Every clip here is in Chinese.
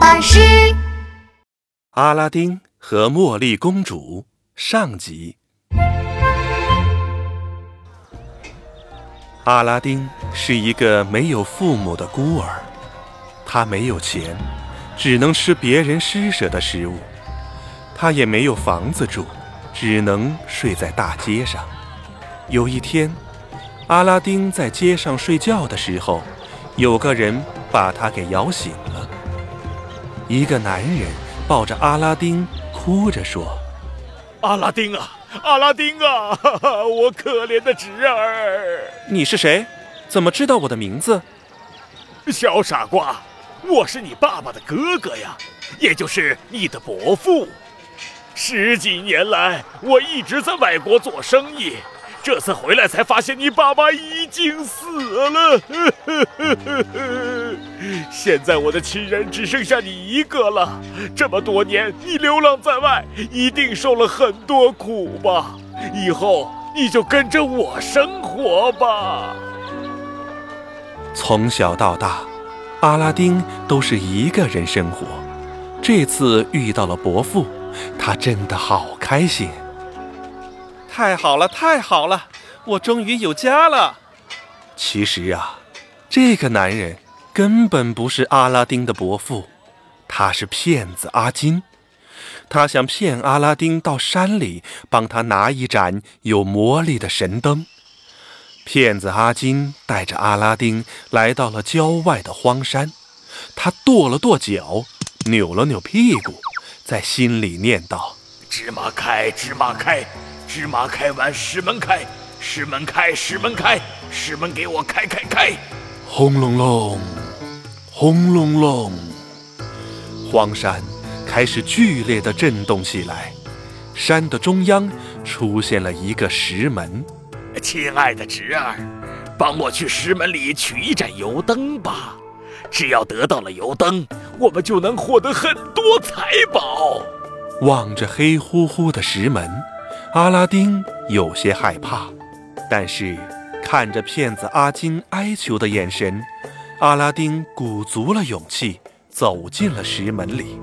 巴士。阿拉丁和茉莉公主上集。阿拉丁是一个没有父母的孤儿，他没有钱，只能吃别人施舍的食物；他也没有房子住，只能睡在大街上。有一天，阿拉丁在街上睡觉的时候，有个人把他给摇醒了。一个男人抱着阿拉丁，哭着说：“阿拉丁啊，阿拉丁啊，哈哈，我可怜的侄儿！你是谁？怎么知道我的名字？小傻瓜，我是你爸爸的哥哥呀，也就是你的伯父。十几年来，我一直在外国做生意。”这次回来才发现你爸爸已经死了，现在我的亲人只剩下你一个了。这么多年你流浪在外，一定受了很多苦吧？以后你就跟着我生活吧。从小到大，阿拉丁都是一个人生活，这次遇到了伯父，他真的好开心。太好了，太好了！我终于有家了。其实啊，这个男人根本不是阿拉丁的伯父，他是骗子阿金。他想骗阿拉丁到山里帮他拿一盏有魔力的神灯。骗子阿金带着阿拉丁来到了郊外的荒山，他跺了跺脚，扭了扭屁股，在心里念叨：“芝麻开，芝麻开。”芝麻开完，石门开，石门开，石门开，石门给我开开开！轰隆隆，轰隆隆，荒山开始剧烈的震动起来。山的中央出现了一个石门。亲爱的侄儿，帮我去石门里取一盏油灯吧。只要得到了油灯，我们就能获得很多财宝。望着黑乎乎的石门。阿拉丁有些害怕，但是看着骗子阿金哀求的眼神，阿拉丁鼓足了勇气走进了石门里。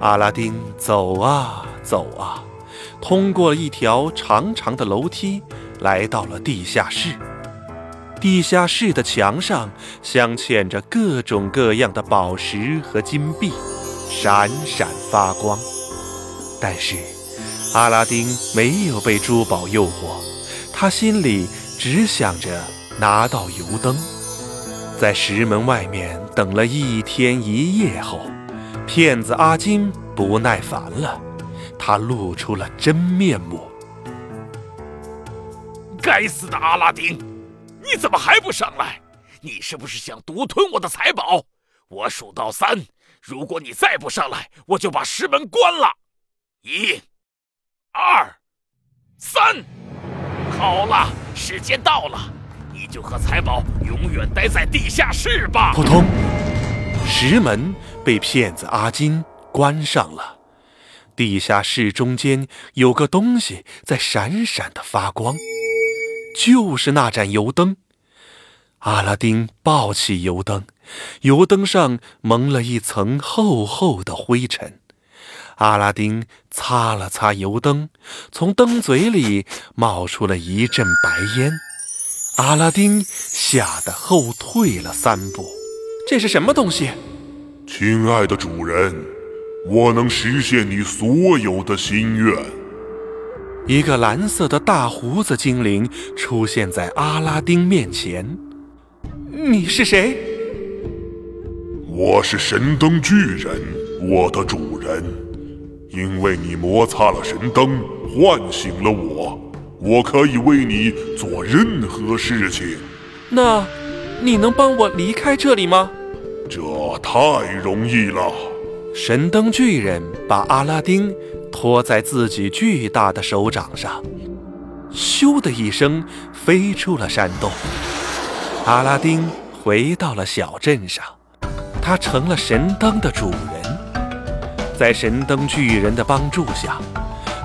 阿拉丁走啊走啊，通过了一条长长的楼梯，来到了地下室。地下室的墙上镶嵌着各种各样的宝石和金币，闪闪发光。但是。阿拉丁没有被珠宝诱惑，他心里只想着拿到油灯。在石门外面等了一天一夜后，骗子阿金不耐烦了，他露出了真面目。该死的阿拉丁，你怎么还不上来？你是不是想独吞我的财宝？我数到三，如果你再不上来，我就把石门关了。一。二，三，好了，时间到了，你就和财宝永远待在地下室吧。扑通，石门被骗子阿金关上了。地下室中间有个东西在闪闪的发光，就是那盏油灯。阿拉丁抱起油灯，油灯上蒙了一层厚厚的灰尘。阿拉丁擦了擦油灯，从灯嘴里冒出了一阵白烟。阿拉丁吓得后退了三步。这是什么东西？亲爱的主人，我能实现你所有的心愿。一个蓝色的大胡子精灵出现在阿拉丁面前。你是谁？我是神灯巨人，我的主人。因为你摩擦了神灯，唤醒了我，我可以为你做任何事情。那，你能帮我离开这里吗？这太容易了。神灯巨人把阿拉丁托在自己巨大的手掌上，咻的一声飞出了山洞。阿拉丁回到了小镇上，他成了神灯的主人。在神灯巨人的帮助下，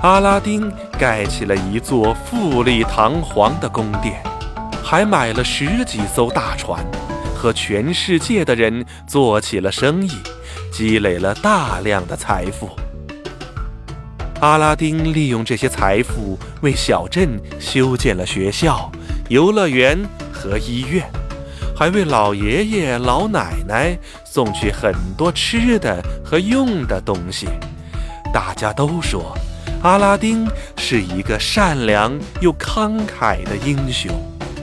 阿拉丁盖起了一座富丽堂皇的宫殿，还买了十几艘大船，和全世界的人做起了生意，积累了大量的财富。阿拉丁利用这些财富为小镇修建了学校、游乐园和医院，还为老爷爷老奶奶送去很多吃的和用的东西。大家都说，阿拉丁是一个善良又慷慨的英雄。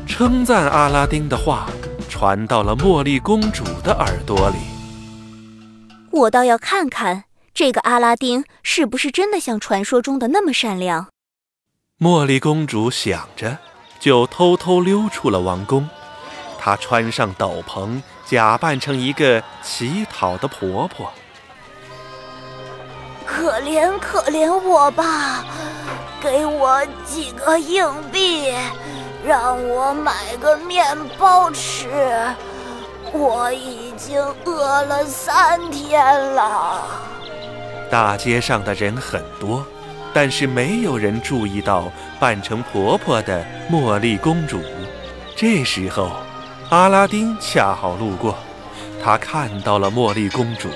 称赞阿拉丁的话传到了茉莉公主的耳朵里。我倒要看看。这个阿拉丁是不是真的像传说中的那么善良？茉莉公主想着，就偷偷溜出了王宫。她穿上斗篷，假扮成一个乞讨的婆婆。可怜可怜我吧，给我几个硬币，让我买个面包吃。我已经饿了三天了。大街上的人很多，但是没有人注意到扮成婆婆的茉莉公主。这时候，阿拉丁恰好路过，他看到了茉莉公主。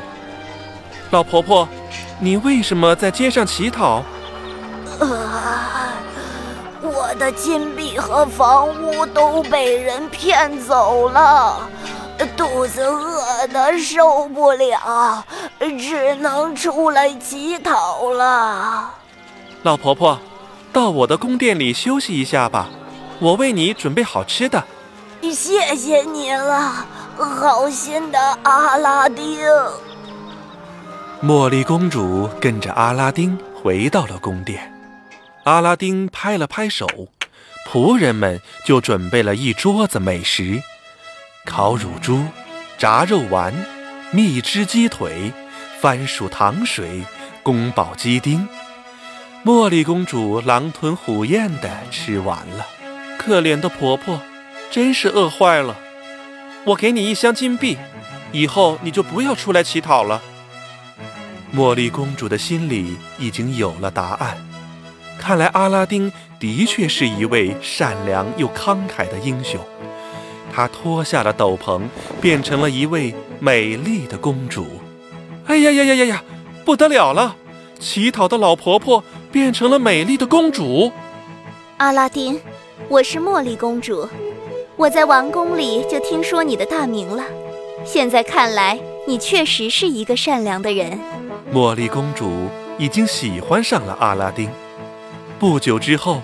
老婆婆，你为什么在街上乞讨？啊，我的金币和房屋都被人骗走了。肚子饿得受不了，只能出来乞讨了。老婆婆，到我的宫殿里休息一下吧，我为你准备好吃的。谢谢你了，好心的阿拉丁。茉莉公主跟着阿拉丁回到了宫殿，阿拉丁拍了拍手，仆人们就准备了一桌子美食。烤乳猪、炸肉丸、蜜汁鸡腿、番薯糖水、宫保鸡丁，茉莉公主狼吞虎咽地吃完了。可怜的婆婆，真是饿坏了。我给你一箱金币，以后你就不要出来乞讨了。茉莉公主的心里已经有了答案。看来阿拉丁的确是一位善良又慷慨的英雄。她脱下了斗篷，变成了一位美丽的公主。哎呀呀呀呀呀！不得了了！乞讨的老婆婆变成了美丽的公主。阿拉丁，我是茉莉公主。我在王宫里就听说你的大名了。现在看来，你确实是一个善良的人。茉莉公主已经喜欢上了阿拉丁。不久之后。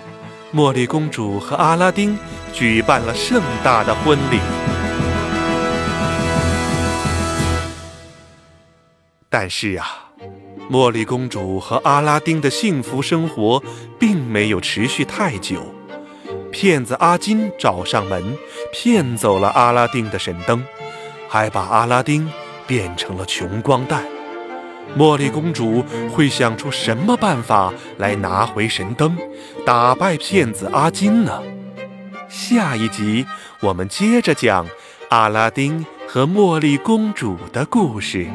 茉莉公主和阿拉丁举办了盛大的婚礼，但是啊，茉莉公主和阿拉丁的幸福生活并没有持续太久。骗子阿金找上门，骗走了阿拉丁的神灯，还把阿拉丁变成了穷光蛋。茉莉公主会想出什么办法来拿回神灯，打败骗子阿金呢？下一集我们接着讲阿拉丁和茉莉公主的故事。